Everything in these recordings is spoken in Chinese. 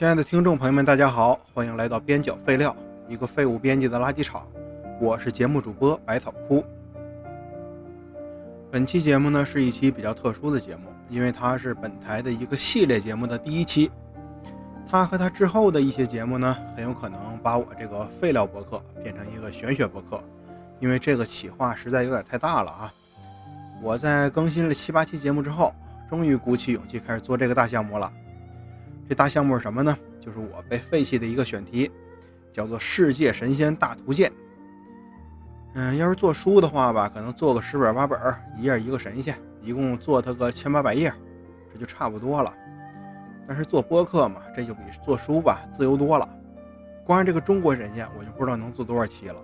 亲爱的听众朋友们，大家好，欢迎来到边角废料，一个废物编辑的垃圾场。我是节目主播百草枯。本期节目呢是一期比较特殊的节目，因为它是本台的一个系列节目的第一期。它和它之后的一些节目呢，很有可能把我这个废料博客变成一个玄学博客，因为这个企划实在有点太大了啊！我在更新了七八期节目之后，终于鼓起勇气开始做这个大项目了。这大项目是什么呢？就是我被废弃的一个选题，叫做《世界神仙大图鉴》。嗯，要是做书的话吧，可能做个十本八本，一页一个神仙，一共做它个千八百页，这就差不多了。但是做播客嘛，这就比做书吧自由多了。光是这个中国神仙，我就不知道能做多少期了。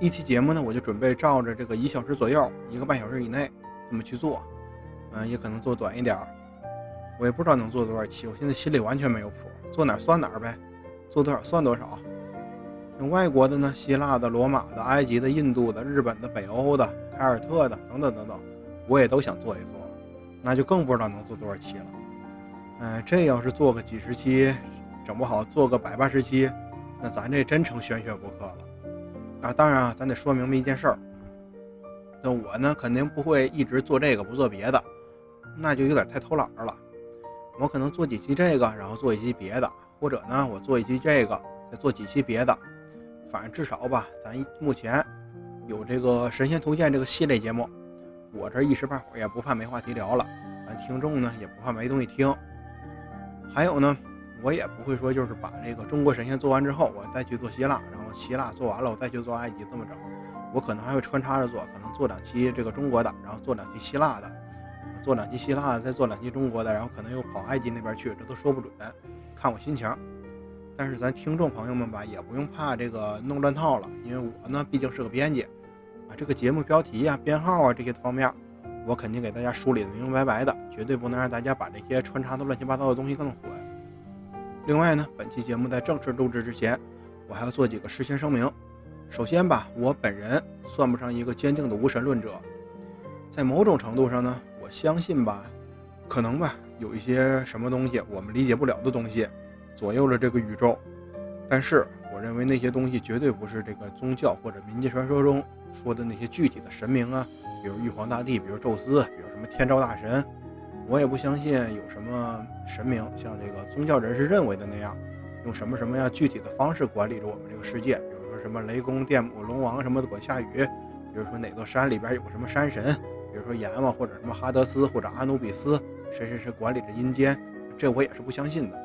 一期节目呢，我就准备照着这个一小时左右，一个半小时以内这么去做。嗯，也可能做短一点。我也不知道能做多少期，我现在心里完全没有谱，做哪算哪呗，做多少算多少。那外国的呢，希腊的、罗马的、埃及的、印度的、日本的、北欧的、凯尔特的等等等等，我也都想做一做，那就更不知道能做多少期了。嗯，这要是做个几十期，整不好做个百八十期，那咱这真成玄学博客了。啊，当然啊，咱得说明白一件事儿，那我呢肯定不会一直做这个不做别的，那就有点太偷懒了。我可能做几期这个，然后做一期别的，或者呢，我做一期这个，再做几期别的。反正至少吧，咱目前有这个《神仙图鉴》这个系列节目，我这一时半会儿也不怕没话题聊了，咱听众呢也不怕没东西听。还有呢，我也不会说就是把这个中国神仙做完之后，我再去做希腊，然后希腊做完了，我再去做埃及这么整。我可能还会穿插着做，可能做两期这个中国的，然后做两期希腊的。做两期希腊的，再做两期中国的，然后可能又跑埃及那边去，这都说不准，看我心情。但是咱听众朋友们吧，也不用怕这个弄乱套了，因为我呢毕竟是个编辑，啊，这个节目标题啊、编号啊这些方面，我肯定给大家梳理的明明白白的，绝对不能让大家把这些穿插的乱七八糟的东西弄混。另外呢，本期节目在正式录制之前，我还要做几个事先声明。首先吧，我本人算不上一个坚定的无神论者，在某种程度上呢。相信吧，可能吧，有一些什么东西我们理解不了的东西，左右了这个宇宙。但是我认为那些东西绝对不是这个宗教或者民间传说中说的那些具体的神明啊，比如玉皇大帝，比如宙斯，比如什么天照大神。我也不相信有什么神明像这个宗教人士认为的那样，用什么什么样具体的方式管理着我们这个世界。比如说什么雷公、电母、龙王什么的管下雨，比如说哪座山里边有个什么山神。比如说阎王或者什么哈德斯或者阿努比斯，谁谁谁管理着阴间，这我也是不相信的。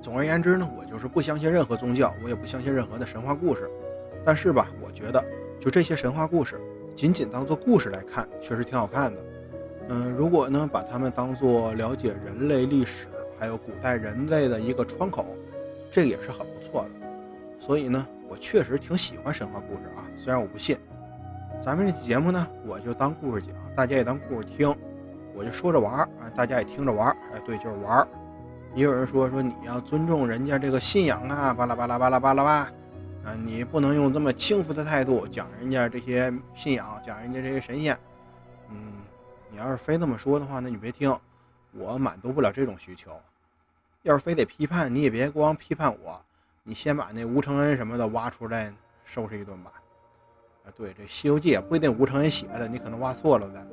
总而言之呢，我就是不相信任何宗教，我也不相信任何的神话故事。但是吧，我觉得就这些神话故事，仅仅当做故事来看，确实挺好看的。嗯，如果呢把它们当做了解人类历史还有古代人类的一个窗口，这个也是很不错的。所以呢，我确实挺喜欢神话故事啊，虽然我不信。咱们这节目呢，我就当故事讲，大家也当故事听，我就说着玩儿啊，大家也听着玩儿，哎，对，就是玩儿。也有人说说你要尊重人家这个信仰啊，巴拉巴拉巴拉巴拉吧，啊，你不能用这么轻浮的态度讲人家这些信仰，讲人家这些神仙。嗯，你要是非这么说的话，那你别听，我满足不了这种需求。要是非得批判，你也别光批判我，你先把那吴承恩什么的挖出来收拾一顿吧。对，这《西游记》也不一定吴承恩写的，你可能挖错了的，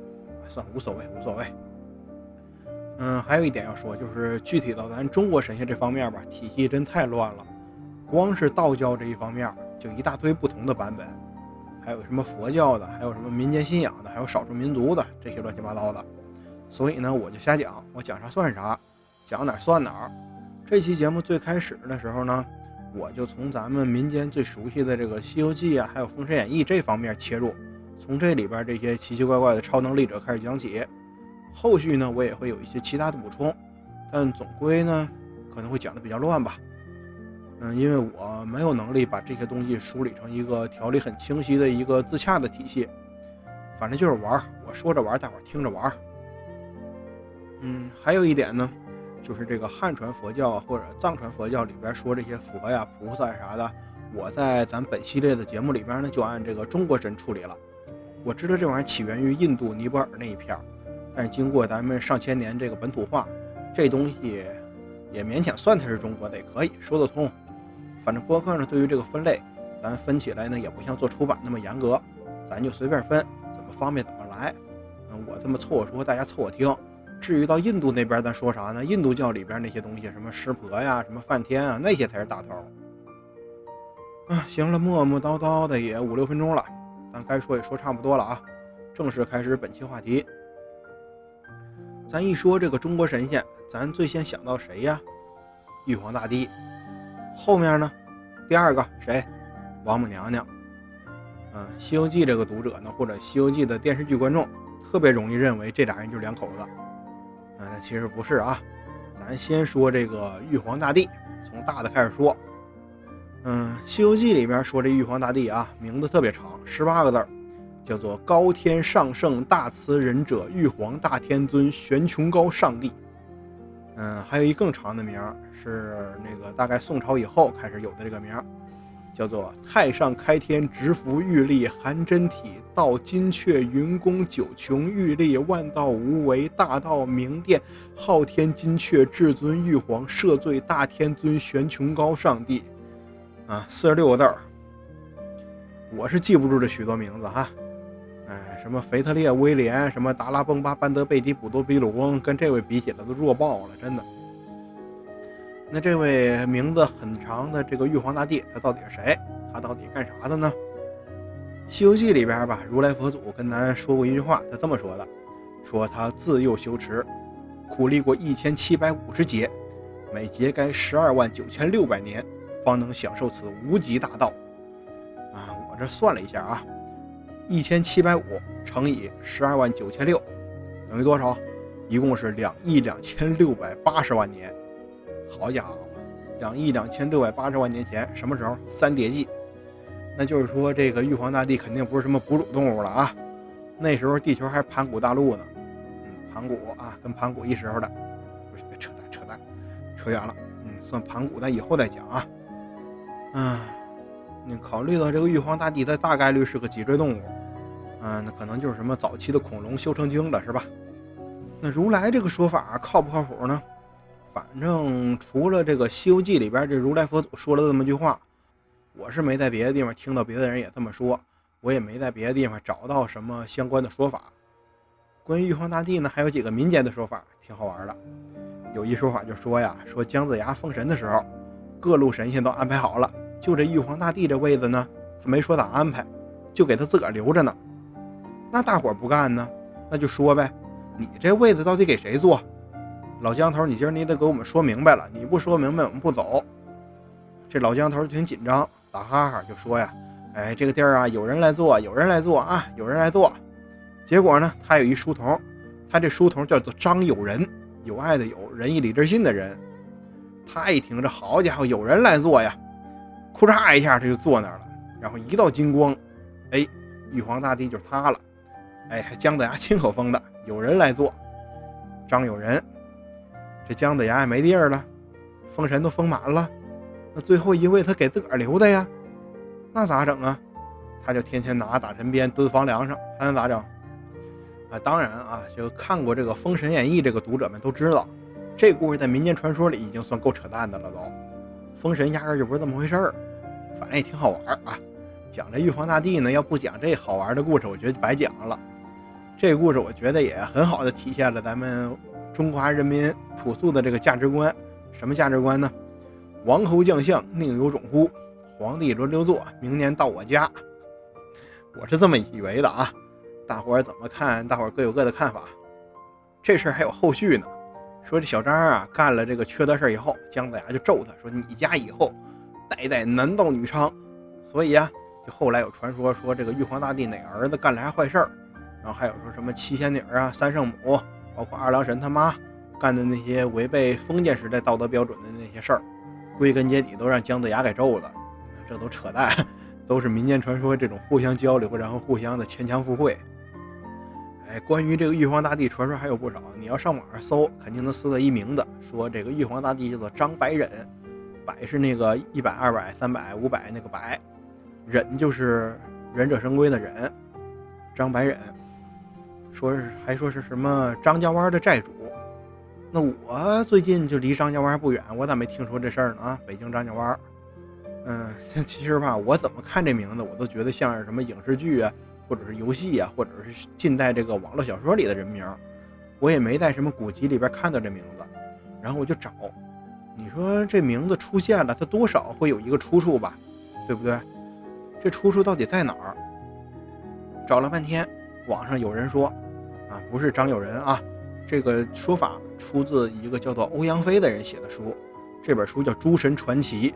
算无所谓，无所谓。嗯，还有一点要说，就是具体到咱中国神仙这方面吧，体系真太乱了。光是道教这一方面，就一大堆不同的版本，还有什么佛教的，还有什么民间信仰的，还有少数民族的这些乱七八糟的。所以呢，我就瞎讲，我讲啥算啥，讲哪算哪。这期节目最开始的时候呢。我就从咱们民间最熟悉的这个《西游记》啊，还有《封神演义》这方面切入，从这里边这些奇奇怪怪的超能力者开始讲起。后续呢，我也会有一些其他的补充，但总归呢，可能会讲的比较乱吧。嗯，因为我没有能力把这些东西梳理成一个条理很清晰的一个自洽的体系。反正就是玩，我说着玩，大伙听着玩。嗯，还有一点呢。就是这个汉传佛教或者藏传佛教里边说这些佛呀、菩萨啥的，我在咱本系列的节目里边呢，就按这个中国神处理了。我知道这玩意儿起源于印度尼泊尔那一片儿，但是经过咱们上千年这个本土化，这东西也勉强算它是中国的，也可以说得通。反正播客呢，对于这个分类，咱分起来呢，也不像做出版那么严格，咱就随便分，怎么方便怎么来。嗯，我这么凑合说，大家凑合听。至于到印度那边，咱说啥呢？印度教里边那些东西，什么湿婆呀，什么梵天啊，那些才是大头。啊，行了，磨磨叨叨的也五六分钟了，咱该说也说差不多了啊，正式开始本期话题。咱一说这个中国神仙，咱最先想到谁呀？玉皇大帝。后面呢？第二个谁？王母娘娘。嗯，《西游记》这个读者呢，或者《西游记》的电视剧观众，特别容易认为这俩人就是两口子。嗯，其实不是啊。咱先说这个玉皇大帝，从大的开始说。嗯，《西游记》里面说这玉皇大帝啊，名字特别长，十八个字，叫做高天上圣大慈仁者玉皇大天尊玄穹高上帝。嗯，还有一更长的名儿，是那个大概宋朝以后开始有的这个名儿，叫做太上开天直伏玉立含真体道金阙云宫九穹玉立万道无为大道明殿昊天金阙至尊玉皇赦罪大天尊玄穹高上帝。啊，四十六个字儿，我是记不住这许多名字哈。哎，什么腓特烈、威廉，什么达拉崩巴、班德贝迪、普多比鲁翁，跟这位比起来都弱爆了，真的。那这位名字很长的这个玉皇大帝，他到底是谁？他到底干啥的呢？《西游记》里边吧，如来佛祖跟咱说过一句话，他这么说的：说他自幼修持，苦历过一千七百五十劫，每劫该十二万九千六百年，方能享受此无极大道。啊，我这算了一下啊。一千七百五乘以十二万九千六，等于多少？一共是两亿两千六百八十万年。好家伙，两亿两千六百八十万年前，什么时候？三叠纪。那就是说，这个玉皇大帝肯定不是什么哺乳动物了啊。那时候地球还是盘古大陆呢。嗯，盘古啊，跟盘古一时候的。不是，别扯淡，扯淡，扯远了。嗯，算盘古，咱以后再讲啊。嗯。你考虑到这个玉皇大帝，他大概率是个脊椎动物，嗯，那可能就是什么早期的恐龙修成精了，是吧？那如来这个说法靠不靠谱呢？反正除了这个《西游记》里边这如来佛祖说了这么句话，我是没在别的地方听到别的人也这么说，我也没在别的地方找到什么相关的说法。关于玉皇大帝呢，还有几个民间的说法，挺好玩的。有一说法就说呀，说姜子牙封神的时候，各路神仙都安排好了。就这玉皇大帝这位子呢，他没说咋安排，就给他自个儿留着呢。那大伙不干呢，那就说呗，你这位子到底给谁坐？老姜头，你今儿你得给我们说明白了，你不说明白，我们不走。这老姜头挺紧张，打哈哈就说呀：“哎，这个地儿啊，有人来坐，有人来坐啊，有人来坐。”结果呢，他有一书童，他这书童叫做张友仁，有爱的有，仁义礼智信的人。他一听这好家伙，有人来坐呀！库嚓一下，他就坐那儿了。然后一道金光，哎，玉皇大帝就是他了。哎，还姜子牙亲口封的，有人来做。张友仁，这姜子牙也没地儿了，封神都封满了，那最后一位他给自个儿留的呀，那咋整啊？他就天天拿打神鞭蹲房梁上，还能咋整？啊，当然啊，就看过这个《封神演义》这个读者们都知道，这故事在民间传说里已经算够扯淡的了都。封神压根就不是这么回事儿，反正也挺好玩啊。讲这玉皇大帝呢，要不讲这好玩的故事，我觉得白讲了。这故事我觉得也很好的体现了咱们中华人民朴素的这个价值观。什么价值观呢？王侯将相宁有种乎？皇帝轮流坐，明年到我家。我是这么以为的啊。大伙儿怎么看？大伙儿各有各的看法。这事儿还有后续呢。说这小张啊，干了这个缺德事儿以后，姜子牙就咒他说：“你家以后代代男盗女娼。”所以啊，就后来有传说说这个玉皇大帝哪儿子干了啥坏事儿，然后还有说什么七仙女啊、三圣母，包括二郎神他妈干的那些违背封建时代道德标准的那些事儿，归根结底都让姜子牙给咒了。这都扯淡，都是民间传说，这种互相交流，然后互相的牵强附会。哎，关于这个玉皇大帝传说还有不少，你要上网上搜，肯定能搜到一名字，说这个玉皇大帝叫做张百忍，百是那个一百、二百、三百、五百那个百，忍就是忍者神龟的忍，张百忍，说是还说是什么张家湾的债主，那我最近就离张家湾不远，我咋没听说这事儿呢？啊，北京张家湾。嗯，其实吧，我怎么看这名字，我都觉得像是什么影视剧啊，或者是游戏啊，或者是近代这个网络小说里的人名。我也没在什么古籍里边看到这名字，然后我就找。你说这名字出现了，它多少会有一个出处吧，对不对？这出处到底在哪儿？找了半天，网上有人说，不是张友仁啊，这个说法出自一个叫做欧阳飞的人写的书，这本书叫《诸神传奇》。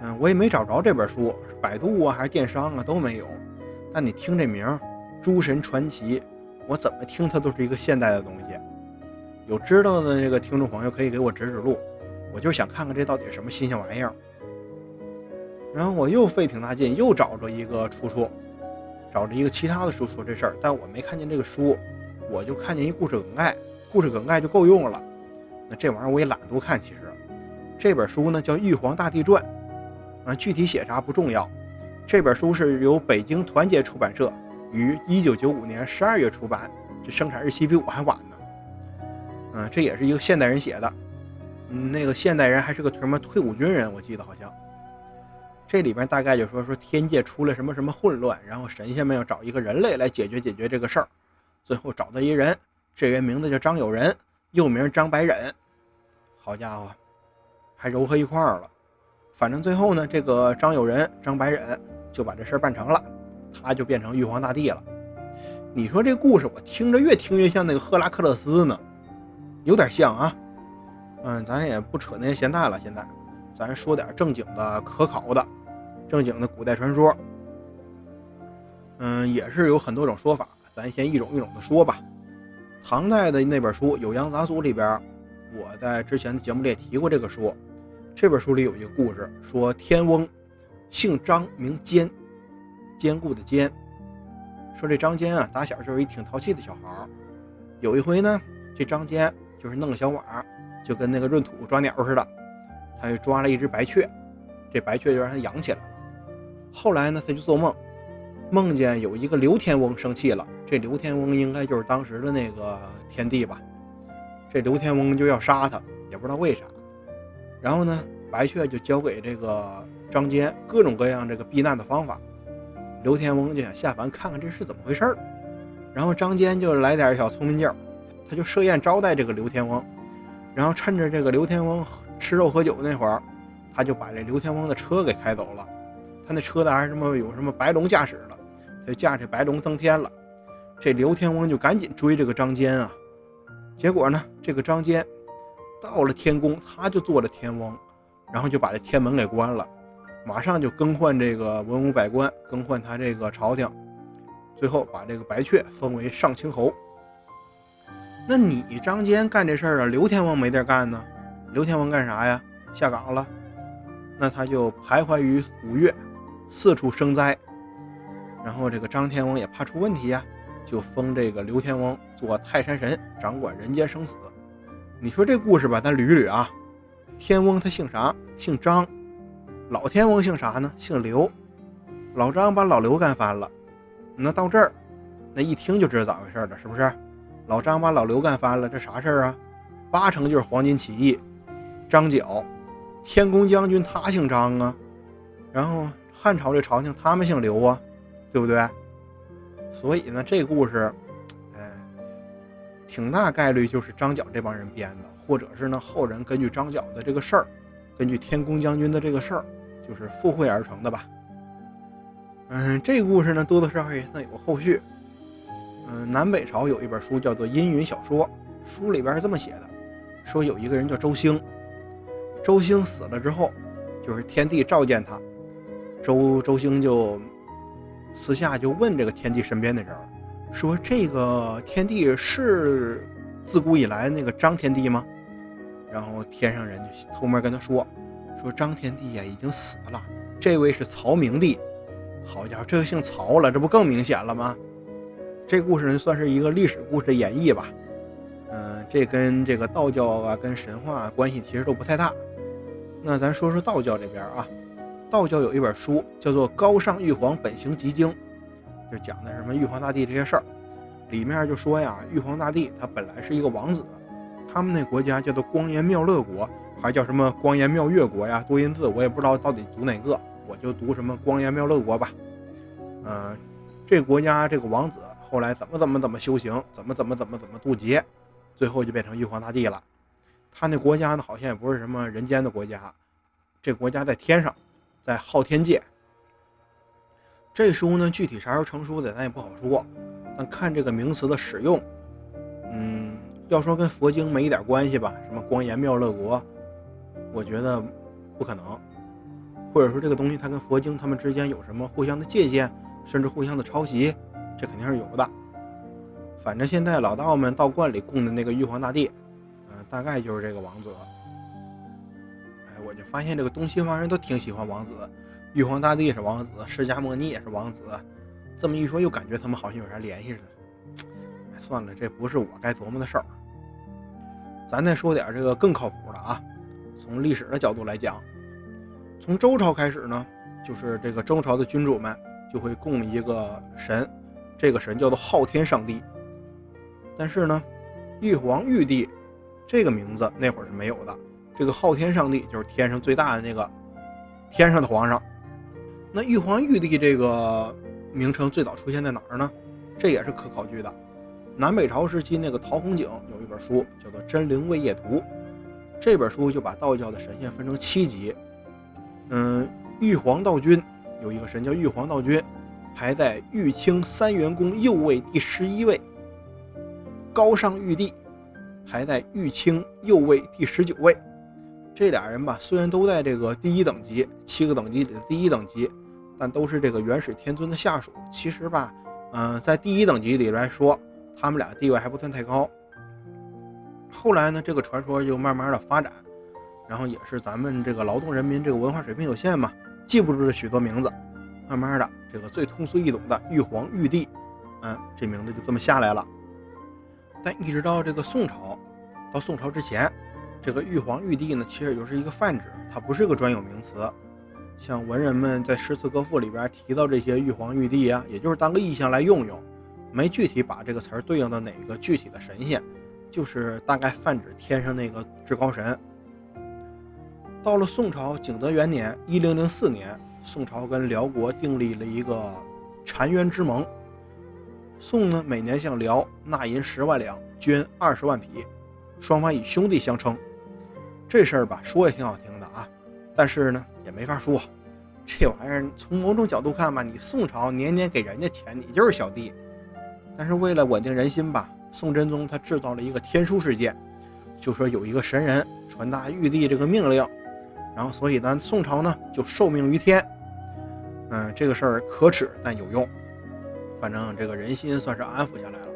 嗯，我也没找着这本书，百度啊还是电商啊都没有。但你听这名《诸神传奇》，我怎么听它都是一个现代的东西。有知道的这个听众朋友可以给我指指路，我就想看看这到底是什么新鲜玩意儿。然后我又费挺大劲，又找着一个出处，找着一个其他的书说这事儿，但我没看见这个书，我就看见一故事梗概，故事梗概就够用了。那这玩意儿我也懒得多看，其实这本书呢叫《玉皇大帝传》。啊，具体写啥不重要。这本书是由北京团结出版社于一九九五年十二月出版，这生产日期比我还晚呢。嗯，这也是一个现代人写的。嗯，那个现代人还是个什么退伍军人，我记得好像。这里面大概就说说天界出了什么什么混乱，然后神仙们要找一个人类来解决解决这个事儿。最后找到一人，这人名字叫张友仁，又名张白忍。好家伙，还糅合一块儿了。反正最后呢，这个张友仁、张白忍就把这事儿办成了，他就变成玉皇大帝了。你说这故事我听着越听越像那个赫拉克勒斯呢，有点像啊。嗯，咱也不扯那些闲淡了，现在咱说点正经的、可考的、正经的古代传说。嗯，也是有很多种说法，咱先一种一种的说吧。唐代的那本书《酉阳杂俎》里边，我在之前的节目里也提过这个书。这本书里有一个故事，说天翁姓张名坚，坚固的坚。说这张坚啊，打小就是一挺淘气的小孩。有一回呢，这张坚就是弄个小网，就跟那个闰土抓鸟似的，他就抓了一只白雀，这白雀就让他养起来了。后来呢，他就做梦，梦见有一个刘天翁生气了。这刘天翁应该就是当时的那个天帝吧？这刘天翁就要杀他，也不知道为啥。然后呢，白雀就交给这个张坚各种各样这个避难的方法。刘天翁就想下凡看看这是怎么回事儿。然后张坚就来点小聪明劲儿，他就设宴招待这个刘天翁。然后趁着这个刘天翁吃肉喝酒那会儿，他就把这刘天翁的车给开走了。他那车的还什么有什么白龙驾驶了，他就驾这白龙登天了。这刘天翁就赶紧追这个张坚啊。结果呢，这个张坚。到了天宫，他就做了天翁，然后就把这天门给关了，马上就更换这个文武百官，更换他这个朝廷，最后把这个白雀封为上清侯。那你张坚干这事儿啊，刘天翁没地儿干呢。刘天翁干啥呀？下岗了。那他就徘徊于五岳，四处生灾。然后这个张天翁也怕出问题呀，就封这个刘天翁做泰山神，掌管人间生死。你说这故事吧，咱捋捋啊。天翁他姓啥？姓张。老天翁姓啥呢？姓刘。老张把老刘干翻了。那到这儿，那一听就知道咋回事了，是不是？老张把老刘干翻了，这啥事儿啊？八成就是黄巾起义。张角，天公将军他姓张啊。然后汉朝这朝廷他们姓刘啊，对不对？所以呢，这故事。挺大概率就是张角这帮人编的，或者是呢后人根据张角的这个事儿，根据天公将军的这个事儿，就是附会而成的吧。嗯，这故事呢多多少少也算有个后续。嗯，南北朝有一本书叫做《阴云小说》，书里边是这么写的：说有一个人叫周兴，周兴死了之后，就是天帝召见他，周周兴就私下就问这个天帝身边的人。说这个天帝是自古以来那个张天帝吗？然后天上人就偷摸跟他说，说张天帝呀已经死了，这位是曹明帝。好家伙，这个姓曹了，这不更明显了吗？这故事呢算是一个历史故事的演绎吧。嗯，这跟这个道教啊跟神话关系其实都不太大。那咱说说道教这边啊，道教有一本书叫做《高尚玉皇本行集经》。就讲的什么玉皇大帝这些事儿，里面就说呀，玉皇大帝他本来是一个王子，他们那国家叫做光颜妙乐国，还叫什么光颜妙月国呀？多音字我也不知道到底读哪个，我就读什么光颜妙乐国吧。嗯，这国家这个王子后来怎么怎么怎么修行，怎么怎么怎么怎么渡劫，最后就变成玉皇大帝了。他那国家呢，好像也不是什么人间的国家，这国家在天上，在昊天界。这书呢，具体啥时候成书的，咱也不好说。但看这个名词的使用，嗯，要说跟佛经没一点关系吧，什么光颜妙乐国，我觉得不可能。或者说这个东西它跟佛经他们之间有什么互相的借鉴，甚至互相的抄袭，这肯定是有的。反正现在老道们道观里供的那个玉皇大帝，嗯，大概就是这个王子。我就发现这个东西方人都挺喜欢王子。玉皇大帝是王子，释迦牟尼也是王子，这么一说又感觉他们好像有啥联系似的。哎，算了，这不是我该琢磨的事儿。咱再说点这个更靠谱的啊。从历史的角度来讲，从周朝开始呢，就是这个周朝的君主们就会供一个神，这个神叫做昊天上帝。但是呢，玉皇玉帝这个名字那会儿是没有的。这个昊天上帝就是天上最大的那个天上的皇上。那玉皇玉帝这个名称最早出现在哪儿呢？这也是可考据的。南北朝时期，那个陶弘景有一本书叫做《真灵位业图》，这本书就把道教的神仙分成七级。嗯，玉皇道君有一个神叫玉皇道君，排在玉清三元宫右位第十一位。高尚玉帝排在玉清右位第十九位。这俩人吧，虽然都在这个第一等级，七个等级里的第一等级。但都是这个元始天尊的下属。其实吧，嗯，在第一等级里来说，他们俩地位还不算太高。后来呢，这个传说就慢慢的发展，然后也是咱们这个劳动人民这个文化水平有限嘛，记不住这许多名字。慢慢的，这个最通俗易懂的玉皇玉帝，嗯，这名字就这么下来了。但一直到这个宋朝，到宋朝之前，这个玉皇玉帝呢，其实就是一个泛指，它不是个专有名词。像文人们在诗词歌赋里边提到这些玉皇玉帝啊，也就是当个意象来用用，没具体把这个词儿对应到哪个具体的神仙，就是大概泛指天上那个至高神。到了宋朝景德元年（一零零四年），宋朝跟辽国订立了一个澶渊之盟，宋呢每年向辽纳银十万两，捐二十万匹，双方以兄弟相称。这事儿吧，说也挺好听的啊，但是呢。也没法说，这玩意儿从某种角度看吧，你宋朝年年给人家钱，你就是小弟。但是为了稳定人心吧，宋真宗他制造了一个天书事件，就说有一个神人传达玉帝这个命令，然后所以咱宋朝呢就受命于天。嗯，这个事儿可耻但有用，反正这个人心算是安抚下来了。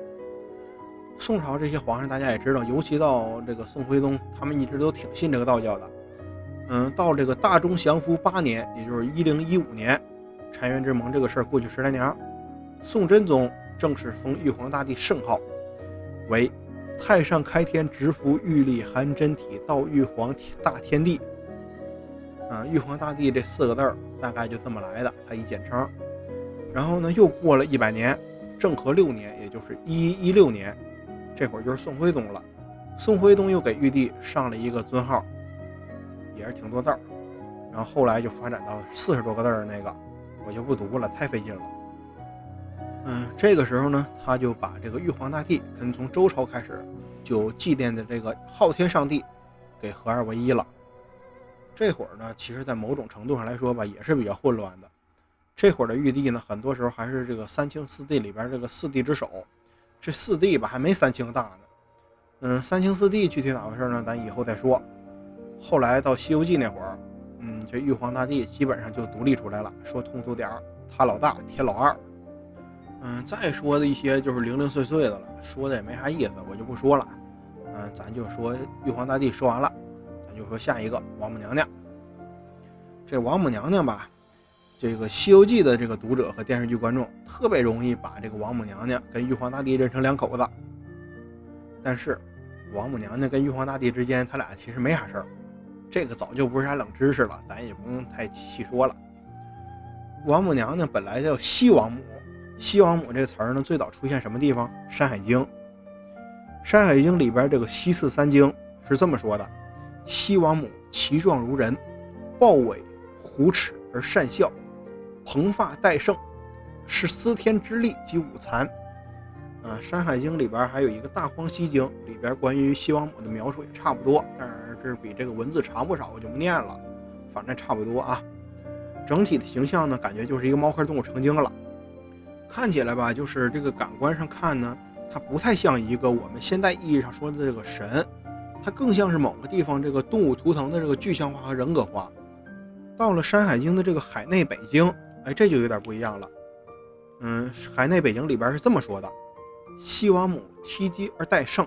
宋朝这些皇上大家也知道，尤其到这个宋徽宗，他们一直都挺信这个道教的。嗯，到这个大中祥符八年，也就是一零一五年，澶渊之盟这个事儿过去十来年，宋真宗正式封玉皇大帝圣号为太上开天直符玉历含真体道玉皇大天帝。啊，玉皇大帝这四个字儿大概就这么来的，他一简称。然后呢，又过了一百年，政和六年，也就是一一六年，这会儿就是宋徽宗了。宋徽宗又给玉帝上了一个尊号。也是挺多字儿，然后后来就发展到四十多个字儿那个，我就不读了，太费劲了。嗯，这个时候呢，他就把这个玉皇大帝跟从周朝开始就祭奠的这个昊天上帝给合二为一了。这会儿呢，其实在某种程度上来说吧，也是比较混乱的。这会儿的玉帝呢，很多时候还是这个三清四帝里边这个四帝之首。这四帝吧，还没三清大呢。嗯，三清四帝具体咋回事呢？咱以后再说。后来到《西游记》那会儿，嗯，这玉皇大帝基本上就独立出来了。说通俗点儿，他老大，天老二。嗯，再说的一些就是零零碎碎的了，说的也没啥意思，我就不说了。嗯，咱就说玉皇大帝说完了，咱就说下一个王母娘娘。这王母娘娘吧，这个《西游记》的这个读者和电视剧观众特别容易把这个王母娘娘跟玉皇大帝认成两口子。但是，王母娘娘跟玉皇大帝之间，他俩其实没啥事儿。这个早就不是啥冷知识了，咱也不用太细说了。王母娘娘本来叫西王母，西王母这词儿呢，最早出现什么地方？《山海经》。《《山海经》里边这个西次三经是这么说的：西王母其状如人，豹尾虎齿而善笑，蓬发戴胜，是司天之力及五残。啊，《山海经》里边还有一个《大荒西经》，里边关于西王母的描述也差不多，但是这比这个文字长不少，我就不念了。反正差不多啊。整体的形象呢，感觉就是一个猫科动物成精了。看起来吧，就是这个感官上看呢。它不太像一个我们现代意义上说的这个神，它更像是某个地方这个动物图腾的这个具象化和人格化。到了《山海经》的这个海内北经，哎，这就有点不一样了。嗯，海内北京里边是这么说的：西王母梯阶而待圣，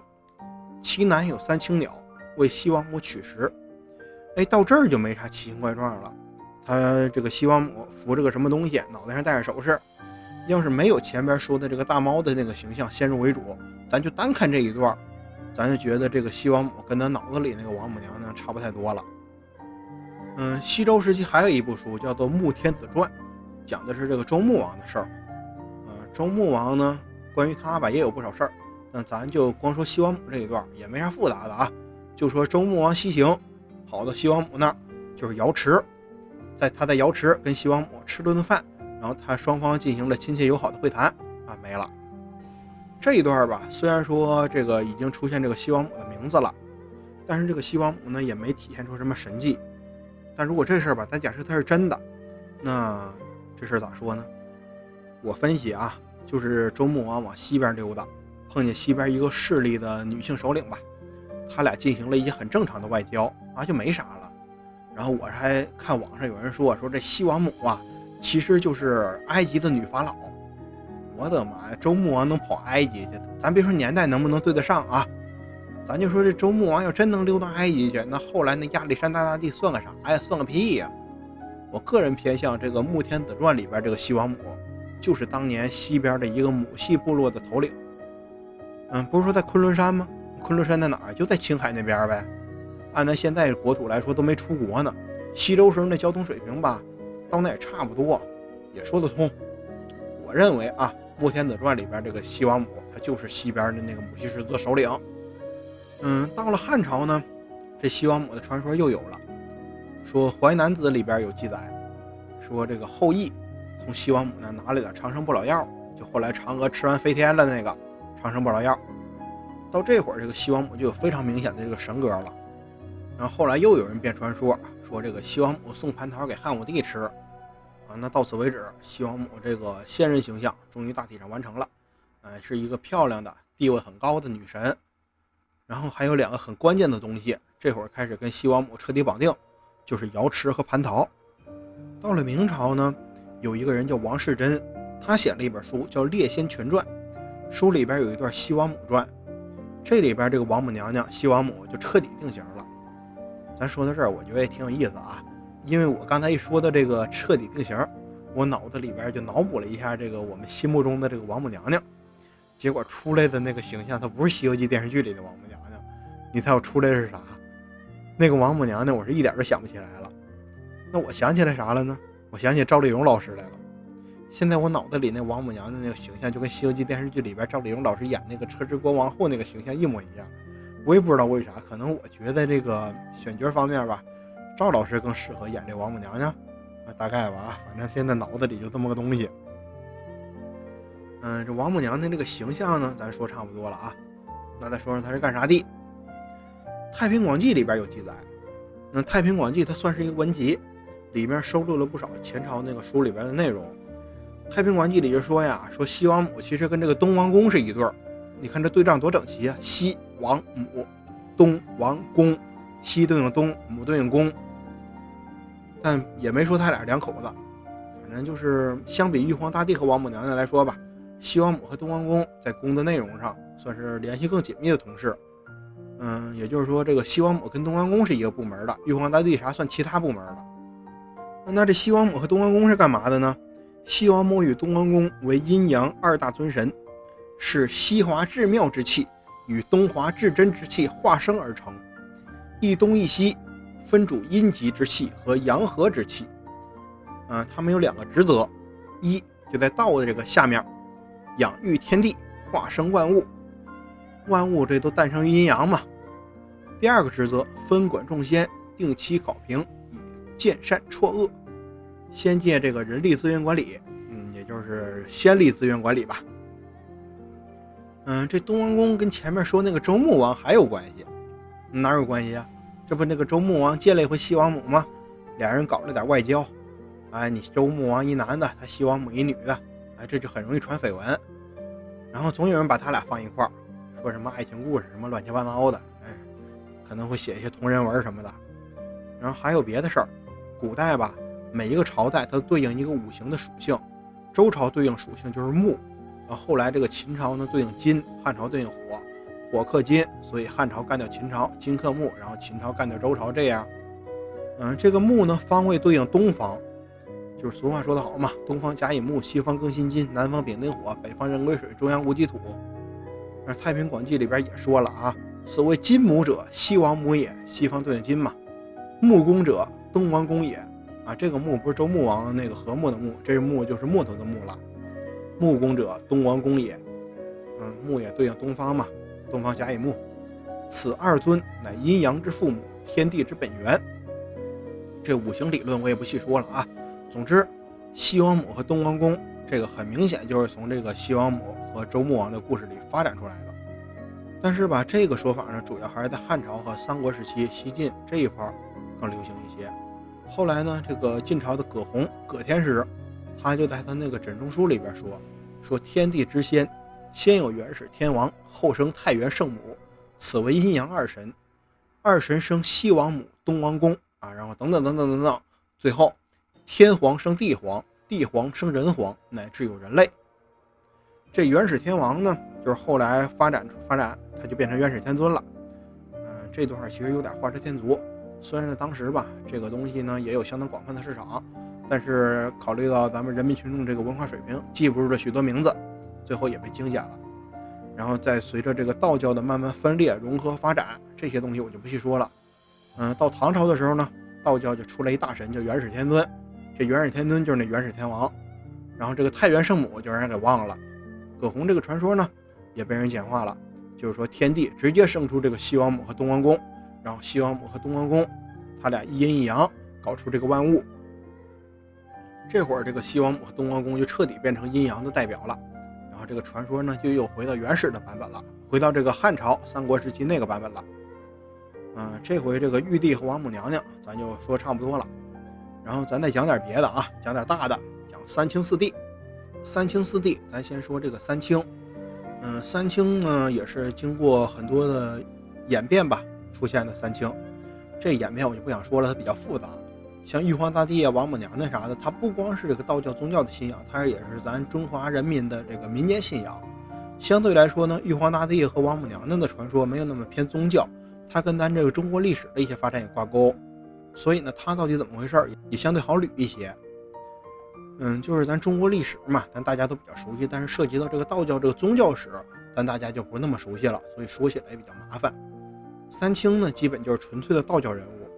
其南有三青鸟，为西王母取食。哎，到这儿就没啥奇形怪状了。他这个西王母扶着个什么东西，脑袋上戴着首饰。要是没有前边说的这个大猫的那个形象先入为主，咱就单看这一段，咱就觉得这个西王母跟他脑子里那个王母娘娘差不太多了。嗯，西周时期还有一部书叫做《穆天子传》，讲的是这个周穆王的事儿。嗯，周穆王呢，关于他吧也有不少事儿，那咱就光说西王母这一段，也没啥复杂的啊，就说周穆王西行，跑到西王母那儿，就是瑶池，在他在瑶池跟西王母吃了顿饭。然后他双方进行了亲切友好的会谈，啊，没了。这一段吧，虽然说这个已经出现这个西王母的名字了，但是这个西王母呢也没体现出什么神迹。但如果这事儿吧，咱假设它是真的，那这事儿咋说呢？我分析啊，就是周穆王往西边溜达，碰见西边一个势力的女性首领吧，他俩进行了一些很正常的外交啊，就没啥了。然后我还看网上有人说，说这西王母啊。其实就是埃及的女法老，我的妈呀！周穆王能跑埃及去？咱别说年代能不能对得上啊，咱就说这周穆王要真能溜到埃及去，那后来那亚历山大大帝算个啥呀？算个屁呀！我个人偏向这个《穆天子传》里边这个西王母，就是当年西边的一个母系部落的头领。嗯，不是说在昆仑山吗？昆仑山在哪儿？就在青海那边呗。按咱现在国土来说，都没出国呢。西周时候那交通水平吧。到那也差不多，也说得通。我认为啊，《穆天子传》里边这个西王母，她就是西边的那个母系氏族首领。嗯，到了汉朝呢，这西王母的传说又有了。说《淮南子》里边有记载，说这个后羿从西王母那拿了点长生不老药，就后来嫦娥吃完飞天了那个长生不老药。到这会儿，这个西王母就有非常明显的这个神格了。然后后来又有人编传说，说这个西王母送蟠桃给汉武帝吃，啊，那到此为止，西王母这个仙人形象终于大体上完成了，哎，是一个漂亮的、地位很高的女神。然后还有两个很关键的东西，这会儿开始跟西王母彻底绑定，就是瑶池和蟠桃。到了明朝呢，有一个人叫王世贞，他写了一本书叫《列仙全传》，书里边有一段西王母传，这里边这个王母娘娘西王母就彻底定型了。咱说到这儿，我觉得也挺有意思啊，因为我刚才一说到这个彻底定型，我脑子里边就脑补了一下这个我们心目中的这个王母娘娘，结果出来的那个形象，她不是《西游记》电视剧里的王母娘娘，你猜我出来是啥？那个王母娘娘，我是一点都想不起来了。那我想起来啥了呢？我想起赵丽蓉老师来了。现在我脑子里那王母娘娘那个形象，就跟《西游记》电视剧里边赵丽蓉老师演那个车之国王后那个形象一模一样。我也不知道为啥，可能我觉得这个选角方面吧，赵老师更适合演这王母娘娘，大概吧，反正现在脑子里就这么个东西。嗯，这王母娘娘这个形象呢，咱说差不多了啊，那再说说她是干啥的？《太平广记》里边有记载，那《太平广记》它算是一个文集，里面收录了不少前朝那个书里边的内容。《太平广记》里就说呀，说西王母其实跟这个东王公是一对儿，你看这对仗多整齐啊，西。王母，东王公，西对应东，母对应公，但也没说他俩两口子。反正就是相比玉皇大帝和王母娘娘来说吧，西王母和东王公在宫的内容上算是联系更紧密的同事。嗯，也就是说，这个西王母跟东王公是一个部门的，玉皇大帝啥算其他部门的。那这西王母和东王公是干嘛的呢？西王母与东王公为阴阳二大尊神，是西华至妙之气。与东华至真之气化生而成，一东一西，分主阴极之气和阳和之气。嗯，他们有两个职责，一就在道的这个下面，养育天地，化生万物；万物这都诞生于阴阳嘛。第二个职责，分管众仙，定期考评，以见善错恶。仙界这个人力资源管理，嗯，也就是仙力资源管理吧。嗯，这东王公跟前面说那个周穆王还有关系？哪有关系啊？这不那个周穆王见了一回西王母吗？俩人搞了点外交。哎，你周穆王一男的，他西王母一女的，哎，这就很容易传绯闻。然后总有人把他俩放一块儿，说什么爱情故事，什么乱七八糟的，哎，可能会写一些同人文什么的。然后还有别的事儿，古代吧。每一个朝代它对应一个五行的属性，周朝对应属性就是木，然后后来这个秦朝呢对应金，汉朝对应火，火克金，所以汉朝干掉秦朝，金克木，然后秦朝干掉周朝，这样，嗯，这个木呢方位对应东方，就是俗话说得好嘛，东方甲乙木，西方庚辛金，南方丙丁火，北方壬癸水，中央戊己土。那《太平广记》里边也说了啊，所谓金母者，西王母也，西方对应金嘛，木工者，东王公也。啊，这个木不是周穆王那个和睦的木，这是木就是木头的木了。木工者，东王公也。嗯，木也对应东方嘛，东方甲乙木。此二尊乃阴阳之父母，天地之本源。这五行理论我也不细说了啊。总之，西王母和东王公这个很明显就是从这个西王母和周穆王的故事里发展出来的。但是吧，这个说法呢，主要还是在汉朝和三国时期西晋这一块更流行一些。后来呢，这个晋朝的葛洪，葛天师，他就在他那个枕中书里边说，说天地之先，先有元始天王，后生太元圣母，此为阴阳二神，二神生西王母、东王公啊，然后等等等等等等，最后天皇生地皇，地皇生人皇，乃至有人类。这元始天王呢，就是后来发展发展，他就变成元始天尊了。嗯，这段其实有点画蛇添足。虽然在当时吧，这个东西呢也有相当广泛的市场，但是考虑到咱们人民群众这个文化水平，记不住这许多名字，最后也被精简了。然后再随着这个道教的慢慢分裂、融合、发展，这些东西我就不细说了。嗯，到唐朝的时候呢，道教就出来一大神，叫元始天尊。这元始天尊就是那元始天王。然后这个太元圣母就让人给忘了。葛洪这个传说呢，也被人简化了，就是说天帝直接生出这个西王母和东王公。然后西王母和东王公，他俩一阴一阳，搞出这个万物。这会儿这个西王母和东王公就彻底变成阴阳的代表了。然后这个传说呢，就又回到原始的版本了，回到这个汉朝三国时期那个版本了。嗯，这回这个玉帝和王母娘娘，咱就说差不多了。然后咱再讲点别的啊，讲点大的，讲三清四帝。三清四帝，咱先说这个三清。嗯，三清呢也是经过很多的演变吧。出现的三清，这演变我就不想说了，它比较复杂。像玉皇大帝啊、王母娘娘啥的，它不光是这个道教宗教的信仰，它也是咱中华人民的这个民间信仰。相对来说呢，玉皇大帝和王母娘娘的传说没有那么偏宗教，它跟咱这个中国历史的一些发展也挂钩。所以呢，它到底怎么回事也相对好捋一些。嗯，就是咱中国历史嘛，咱大家都比较熟悉，但是涉及到这个道教这个宗教史，咱大家就不那么熟悉了，所以说起来也比较麻烦。三清呢，基本就是纯粹的道教人物，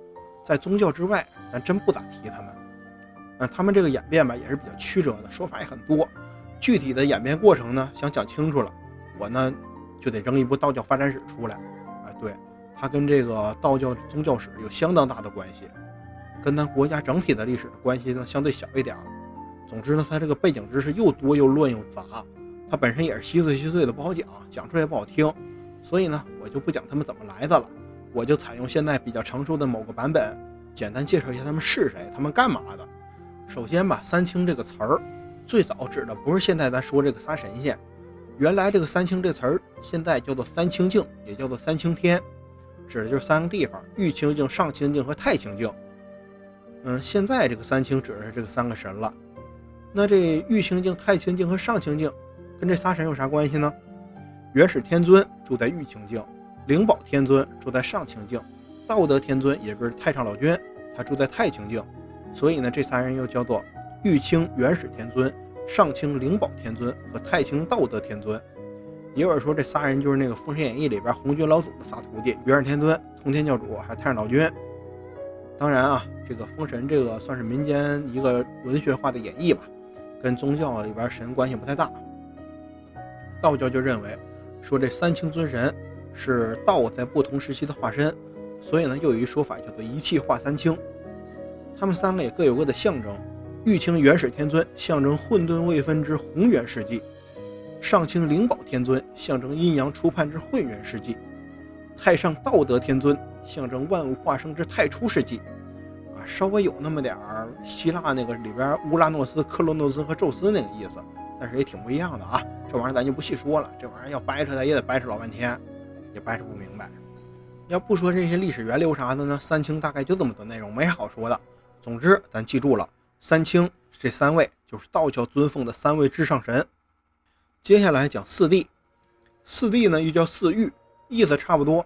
在宗教之外，咱真不咋提他们。嗯，他们这个演变吧，也是比较曲折的，说法也很多。具体的演变过程呢，想讲清楚了，我呢就得扔一部道教发展史出来。啊，对，它跟这个道教宗教史有相当大的关系，跟咱国家整体的历史的关系呢相对小一点儿。总之呢，它这个背景知识又多又乱又杂，它本身也是稀碎稀碎的，不好讲，讲出来也不好听。所以呢，我就不讲他们怎么来的了，我就采用现在比较成熟的某个版本，简单介绍一下他们是谁，他们干嘛的。首先吧，三清这个词儿，最早指的不是现在咱说这个仨神仙，原来这个三清这词儿现在叫做三清境，也叫做三清天，指的就是三个地方：玉清境、上清境和太清境。嗯，现在这个三清指的是这个三个神了。那这玉清境、太清境和上清境跟这仨神有啥关系呢？元始天尊住在玉清境，灵宝天尊住在上清境，道德天尊也就是太上老君，他住在太清境。所以呢，这三人又叫做玉清元始天尊、上清灵宝天尊和太清道德天尊。也有人说，这仨人就是那个《封神演义》里边红军老祖的仨徒弟：元始天尊、通天教主还有太上老君。当然啊，这个封神这个算是民间一个文学化的演绎吧，跟宗教里边神关系不太大。道教就认为。说这三清尊神是道在不同时期的化身，所以呢，又有一说法叫做一气化三清。他们三个也各有各的象征。玉清元始天尊象征混沌未分之宏元世纪，上清灵宝天尊象征阴阳初判之混元世纪，太上道德天尊象征万物化生之太初世纪。啊，稍微有那么点儿希腊那个里边乌拉诺斯、克罗诺斯和宙斯那个意思，但是也挺不一样的啊。这玩意儿咱就不细说了，这玩意儿要掰扯它也得掰扯老半天，也掰扯不明白。要不说这些历史源流啥的呢，三清大概就这么多内容，没啥好说的。总之，咱记住了，三清这三位就是道教尊奉的三位至上神。接下来讲四帝，四帝呢又叫四御，意思差不多。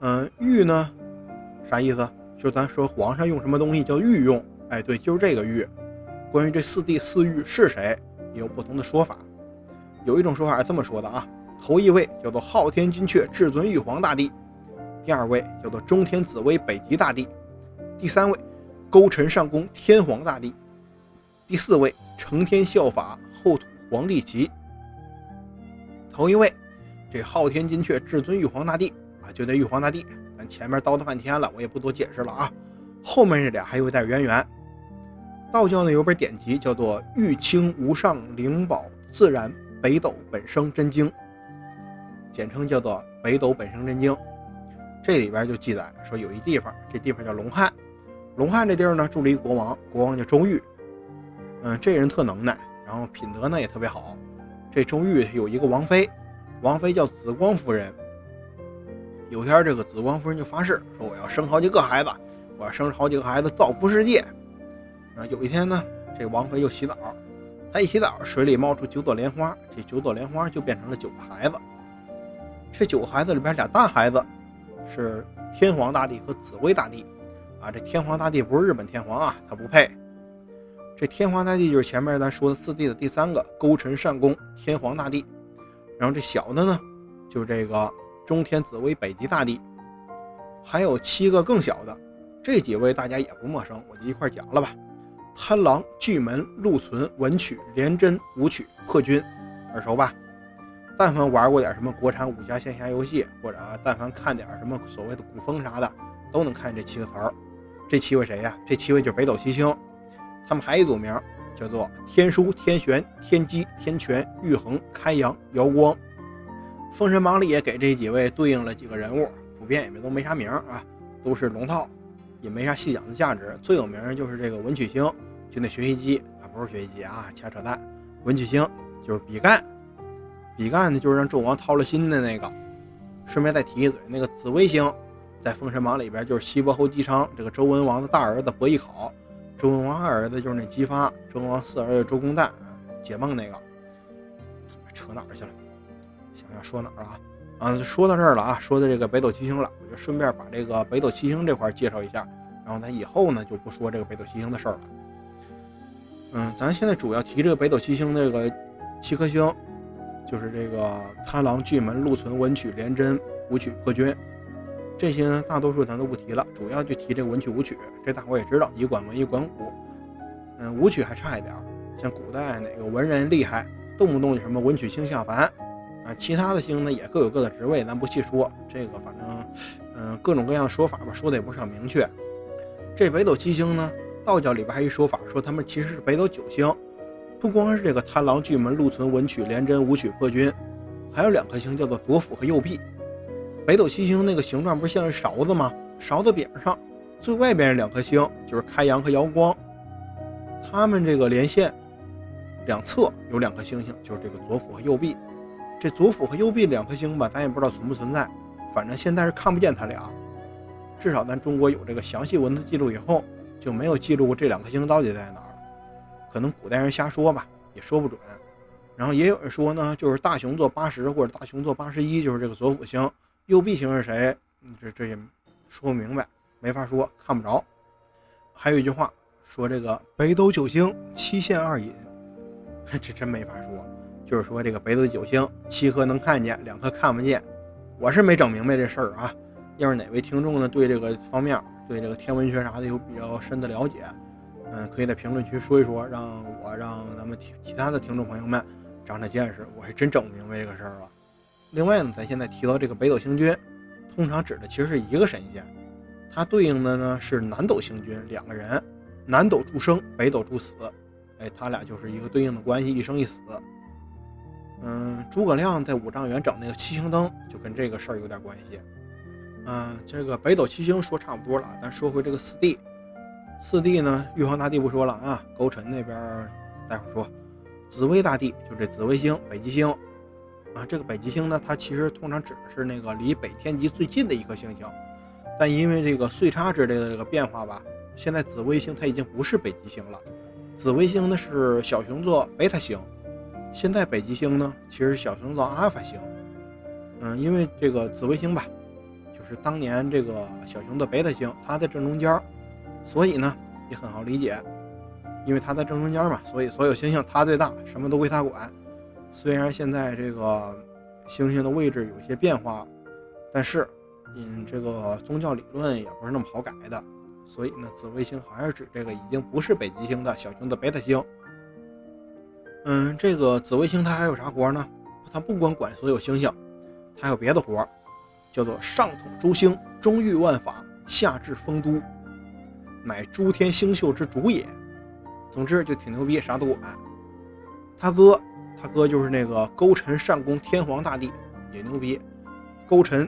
嗯，御呢啥意思？就咱说皇上用什么东西叫御用？哎，对，就是这个御。关于这四帝四御是谁，也有不同的说法。有一种说法是这么说的啊：头一位叫做昊天金阙至尊玉皇大帝，第二位叫做中天紫微北极大帝，第三位勾陈上宫天皇大帝，第四位承天效法后土皇帝旗。头一位，这昊天金阙至尊玉皇大帝啊，就那玉皇大帝，前面叨叨半天了，我也不多解释了啊。后面这俩还有点渊源。道教呢有本典籍叫做《玉清无上灵宝自然》。北斗本生真经，简称叫做北斗本生真经。这里边就记载说，有一地方，这地方叫龙汉。龙汉这地儿呢，住了一国王，国王叫周瑜。嗯，这人特能耐，然后品德呢也特别好。这周瑜有一个王妃，王妃叫紫光夫人。有天，这个紫光夫人就发誓说：“我要生好几个孩子，我要生好几个孩子，造福世界。”啊，有一天呢，这王妃又洗澡。她一洗澡，水里冒出九朵莲花，这九朵莲花就变成了九个孩子。这九个孩子里边，俩大孩子是天皇大帝和紫薇大帝。啊，这天皇大帝不是日本天皇啊，他不配。这天皇大帝就是前面咱说的四帝的第三个，勾陈上宫天皇大帝。然后这小的呢，就是这个中天紫薇北极大帝。还有七个更小的，这几位大家也不陌生，我就一块讲了吧。贪狼、巨门、禄存、文曲、廉贞、武曲、破军，耳熟吧？但凡玩过点什么国产武侠仙侠游戏，或者但凡看点什么所谓的古风啥的，都能看见这七个词儿。这七位谁呀？这七位就是北斗七星。他们还有一组名，叫做天枢、天璇、天机、天权、玉衡、开阳、瑶光。《封神榜》里也给这几位对应了几个人物，普遍也没都没啥名啊，都是龙套。也没啥细讲的价值，最有名的就是这个文曲星，就那学习机啊，不是学习机啊，瞎扯淡。文曲星就是比干，比干呢就是让纣王掏了心的那个。顺便再提一嘴，那个紫微星，在《封神榜》里边就是西伯侯姬昌这个周文王的大儿子伯邑考，周文王二儿子就是那姬发，周文王四儿子周公旦解梦那个。扯哪儿去了？想想说哪儿啊？啊，说到这儿了啊，说的这个北斗七星了，我就顺便把这个北斗七星这块介绍一下，然后咱以后呢就不说这个北斗七星的事儿了。嗯，咱现在主要提这个北斗七星这个七颗星，就是这个贪狼、巨门、禄存、文曲、廉贞、武曲、破军，这些呢大多数咱都不提了，主要就提这个文曲、武曲，这大伙也知道，一管文一管武。嗯，武曲还差一点，像古代哪个文人厉害，动不动就什么文曲星下凡。啊，其他的星呢也各有各的职位，咱不细说。这个反正，嗯，各种各样的说法吧，说的也不是很明确。这北斗七星呢，道教里边还一说法，说他们其实是北斗九星。不光是这个贪狼、巨门、禄存、文曲、廉贞、武曲、破军，还有两颗星叫做左辅和右弼。北斗七星那个形状不是像是勺子吗？勺子柄上最外边两颗星就是开阳和瑶光，他们这个连线两侧有两颗星星，就是这个左辅和右弼。这左辅和右弼两颗星吧，咱也不知道存不存在，反正现在是看不见他俩。至少咱中国有这个详细文字记录以后，就没有记录过这两颗星到底在哪儿。可能古代人瞎说吧，也说不准。然后也有人说呢，就是大熊座八十或者大熊座八十一，就是这个左辅星。右弼星是谁？这这也说不明白，没法说，看不着。还有一句话说，这个北斗九星七现二隐，这真没法说。就是说，这个北斗九星，七颗能看见，两颗看不见。我是没整明白这事儿啊。要是哪位听众呢，对这个方面，对这个天文学啥的有比较深的了解，嗯，可以在评论区说一说，让我让咱们其其他的听众朋友们长长见识。我还真整不明白这个事儿了。另外呢，咱现在提到这个北斗星君，通常指的其实是一个神仙，它对应的呢是南斗星君两个人，南斗助生，北斗助死，哎，他俩就是一个对应的关系，一生一死。嗯，诸葛亮在五丈原整那个七星灯，就跟这个事儿有点关系。嗯，这个北斗七星说差不多了，咱说回这个四帝。四帝呢，玉皇大帝不说了啊，勾陈那边待会儿说。紫微大帝就这紫微星、北极星啊，这个北极星呢，它其实通常指的是那个离北天极最近的一颗星星，但因为这个岁差之类的这个变化吧，现在紫微星它已经不是北极星了，紫微星呢是小熊座贝塔星。现在北极星呢，其实小熊座阿尔法星。嗯，因为这个紫微星吧，就是当年这个小熊的贝塔星，它在正中间，所以呢也很好理解，因为它在正中间嘛，所以所有星星它最大，什么都归它管。虽然现在这个星星的位置有一些变化，但是嗯这个宗教理论也不是那么好改的，所以呢，紫微星还是指这个已经不是北极星的小熊的贝塔星。嗯，这个紫微星它还有啥活呢？它不光管所有星星，它还有别的活，叫做上统诸星，中御万法，下治丰都，乃诸天星宿之主也。总之就挺牛逼，啥都管。他哥，他哥就是那个勾陈上宫天皇大帝，也牛逼。勾陈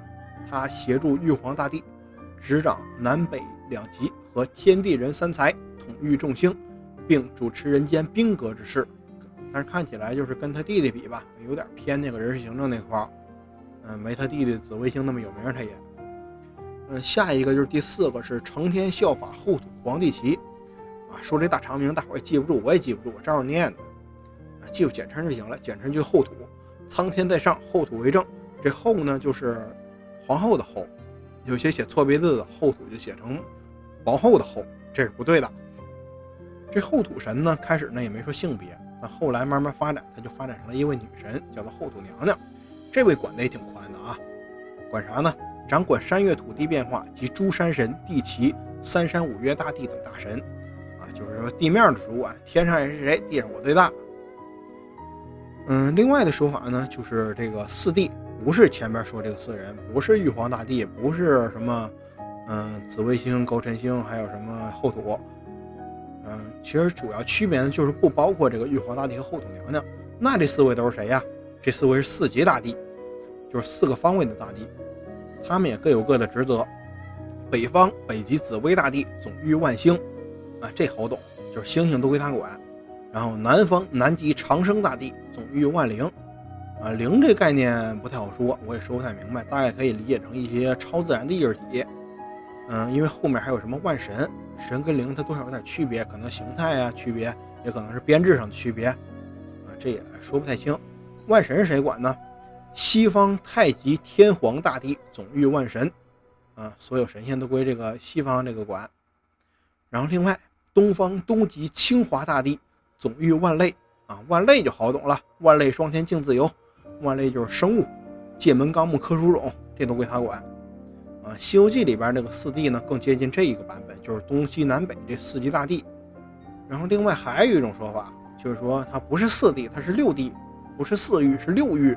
他协助玉皇大帝，执掌南北两极和天地人三才，统御众星，并主持人间兵革之事。但是看起来就是跟他弟弟比吧，有点偏那个人事行政那块儿，嗯，没他弟弟紫微星那么有名。他也，嗯，下一个就是第四个是承天效法后土皇帝旗，啊，说这大长名大伙也记不住，我也记不住，我照着念的，啊，记住简称就行了，简称就后土，苍天在上，后土为正。这后呢就是皇后的后，有些写错别字的后土就写成皇后的后，这是不对的。这后土神呢，开始呢也没说性别。后来慢慢发展，他就发展成了一位女神，叫做后土娘娘。这位管的也挺宽的啊，管啥呢？掌管山岳土地变化及诸山神、地奇、三山五岳大帝等大神。啊，就是说地面的主管，天上也是谁，地上我最大。嗯，另外的说法呢，就是这个四帝不是前面说这个四人，不是玉皇大帝，不是什么，嗯，紫微星、勾陈星，还有什么后土。嗯，其实主要区别呢，就是不包括这个玉皇大帝和后土娘娘。那这四位都是谁呀？这四位是四级大帝，就是四个方位的大帝，他们也各有各的职责。北方北极紫微大帝总御万星，啊，这好懂，就是星星都归他管。然后南方南极长生大帝总御万灵，啊，灵这概念不太好说，我也说不太明白，大概可以理解成一些超自然的意识体。嗯，因为后面还有什么万神。神跟灵它多少有点区别，可能形态啊区别，也可能是编制上的区别，啊，这也说不太清。万神是谁管呢？西方太极天皇大帝总御万神，啊，所有神仙都归这个西方这个管。然后另外东方东极清华大帝总御万类，啊，万类就好懂了，万类双天竞自由，万类就是生物，界门纲目科属种，这都归他管。啊，《西游记》里边那个四帝呢，更接近这一个版本，就是东西南北这四级大帝。然后另外还有一种说法，就是说他不是四帝，他是六帝，不是四御，是六御。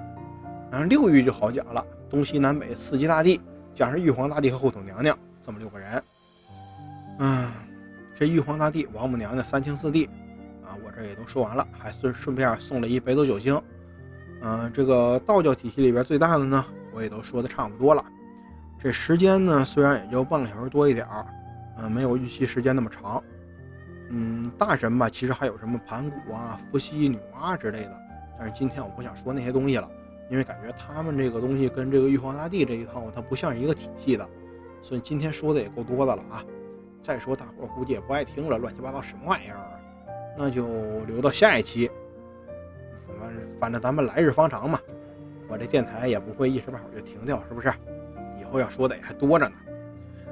然后六御就好讲了，东西南北四级大帝，讲是玉皇大帝和后土娘娘这么六个人。嗯，这玉皇大帝、王母娘娘三清四帝啊，我这也都说完了，还顺顺便送了一北斗九星。嗯，这个道教体系里边最大的呢，我也都说的差不多了。这时间呢，虽然也就半个小时多一点儿，嗯，没有预期时间那么长。嗯，大神吧，其实还有什么盘古啊、伏羲、女娲之类的，但是今天我不想说那些东西了，因为感觉他们这个东西跟这个玉皇大帝这一套，它不像一个体系的，所以今天说的也够多的了啊。再说大伙估计也不爱听了，乱七八糟什么玩意儿啊？那就留到下一期。反正反正咱们来日方长嘛，我这电台也不会一时半会儿就停掉，是不是？后要说的也还多着呢，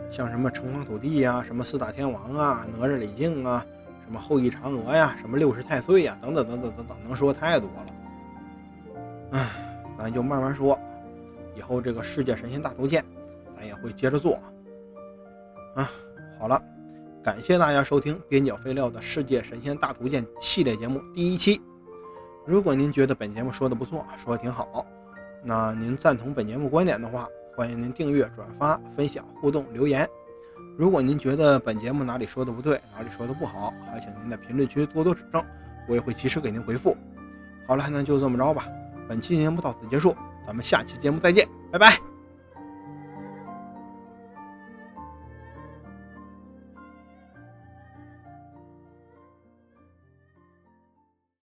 像什么城隍土地呀，什么四大天王啊，哪吒李靖啊，什么后羿嫦娥呀，什么六十太岁呀，等等等等等等，能说太多了。唉，咱就慢慢说。以后这个世界神仙大图鉴，咱也会接着做。啊，好了，感谢大家收听边角废料的世界神仙大图鉴系列节目第一期。如果您觉得本节目说的不错，说的挺好。那您赞同本节目观点的话，欢迎您订阅、转发、分享、互动、留言。如果您觉得本节目哪里说的不对，哪里说的不好，还请您在评论区多多指正，我也会及时给您回复。好了，那就这么着吧，本期节目到此结束，咱们下期节目再见，拜拜。